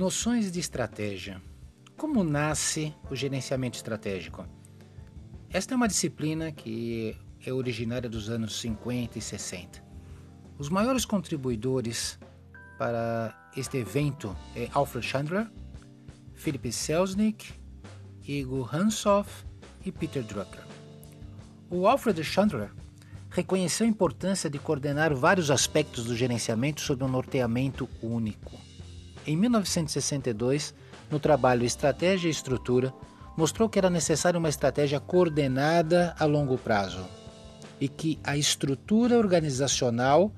Noções de estratégia. Como nasce o gerenciamento estratégico? Esta é uma disciplina que é originária dos anos 50 e 60. Os maiores contribuidores para este evento é Alfred Chandler, Philip Selznick, Igor Hansoff e Peter Drucker. O Alfred Chandler reconheceu a importância de coordenar vários aspectos do gerenciamento sob um norteamento único. Em 1962, no trabalho Estratégia e Estrutura, mostrou que era necessária uma estratégia coordenada a longo prazo e que a estrutura organizacional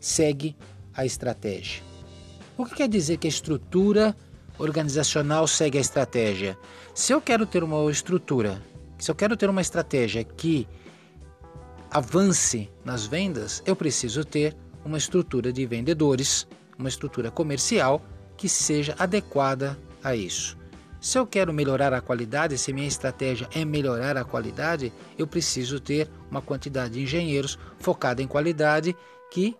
segue a estratégia. O que quer dizer que a estrutura organizacional segue a estratégia? Se eu quero ter uma estrutura, se eu quero ter uma estratégia que avance nas vendas, eu preciso ter uma estrutura de vendedores, uma estrutura comercial que seja adequada a isso. Se eu quero melhorar a qualidade, se minha estratégia é melhorar a qualidade, eu preciso ter uma quantidade de engenheiros focada em qualidade que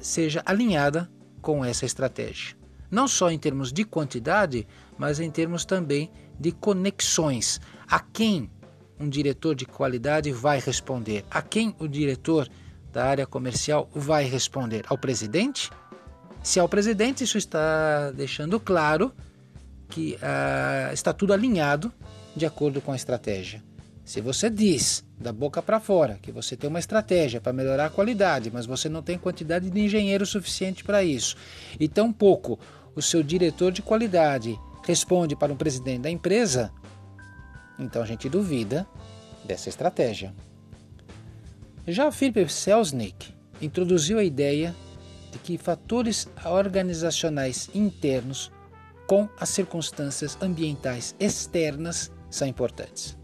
seja alinhada com essa estratégia. Não só em termos de quantidade, mas em termos também de conexões. A quem um diretor de qualidade vai responder? A quem o diretor da área comercial vai responder? Ao presidente? Se ao presidente, isso está deixando claro que uh, está tudo alinhado de acordo com a estratégia. Se você diz da boca para fora que você tem uma estratégia para melhorar a qualidade, mas você não tem quantidade de engenheiro suficiente para isso, e tampouco o seu diretor de qualidade responde para o presidente da empresa, então a gente duvida dessa estratégia. Já Philip Selznick introduziu a ideia que fatores organizacionais internos com as circunstâncias ambientais externas são importantes.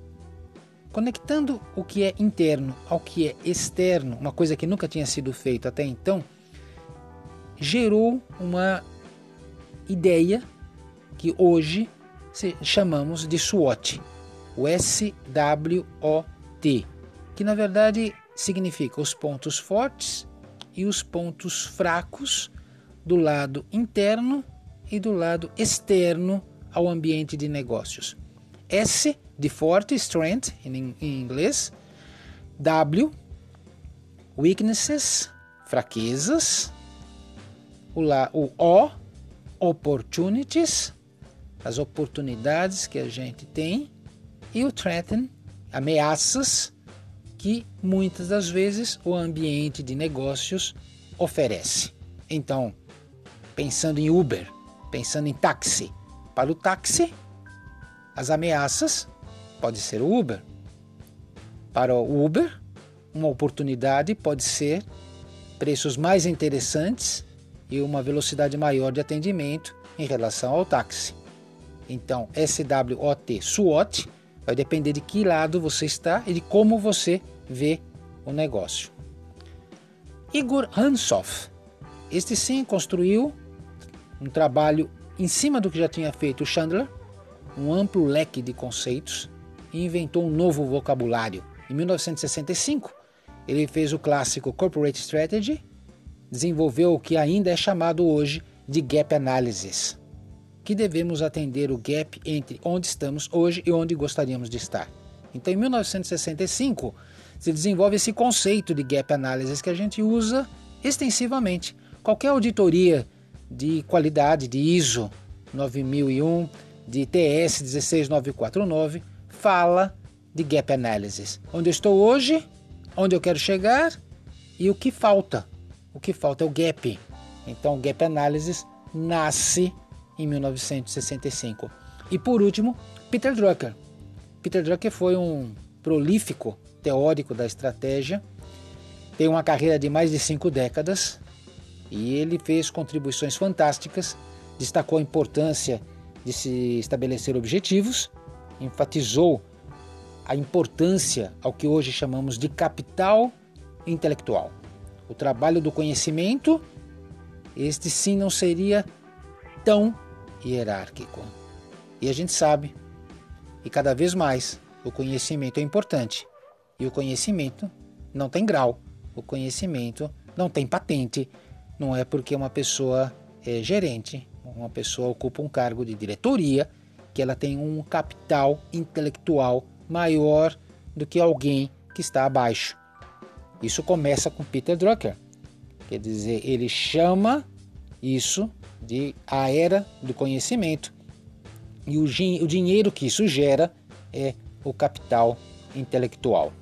Conectando o que é interno ao que é externo, uma coisa que nunca tinha sido feita até então, gerou uma ideia que hoje chamamos de SWOT, o S-W-O-T, que na verdade significa os pontos fortes e os pontos fracos do lado interno e do lado externo ao ambiente de negócios. S de forte, strength em, inglês. W, weaknesses, fraquezas. O, o O, opportunities, as oportunidades que a gente tem. E o threaten, ameaças que muitas das vezes o ambiente de negócios oferece. Então, pensando em Uber, pensando em táxi, para o táxi, as ameaças pode ser o Uber. Para o Uber, uma oportunidade pode ser preços mais interessantes e uma velocidade maior de atendimento em relação ao táxi. Então, SWOT, SWOT, Vai depender de que lado você está e de como você vê o negócio. Igor Hansoff. Este sim construiu um trabalho em cima do que já tinha feito Chandler, um amplo leque de conceitos e inventou um novo vocabulário. Em 1965, ele fez o clássico Corporate Strategy, desenvolveu o que ainda é chamado hoje de Gap Analysis que devemos atender o gap entre onde estamos hoje e onde gostaríamos de estar. Então, em 1965, se desenvolve esse conceito de gap analysis que a gente usa extensivamente. Qualquer auditoria de qualidade de ISO 9001, de TS 16949, fala de gap analysis. Onde eu estou hoje, onde eu quero chegar e o que falta. O que falta é o gap. Então, o gap analysis nasce em 1965. E por último, Peter Drucker. Peter Drucker foi um prolífico teórico da estratégia, tem uma carreira de mais de cinco décadas e ele fez contribuições fantásticas, destacou a importância de se estabelecer objetivos, enfatizou a importância ao que hoje chamamos de capital intelectual. O trabalho do conhecimento, este sim não seria tão hierárquico. E a gente sabe, e cada vez mais, o conhecimento é importante. E o conhecimento não tem grau, o conhecimento não tem patente. Não é porque uma pessoa é gerente, uma pessoa ocupa um cargo de diretoria, que ela tem um capital intelectual maior do que alguém que está abaixo. Isso começa com Peter Drucker. Quer dizer, ele chama isso de a era do conhecimento. E o, o dinheiro que isso gera é o capital intelectual.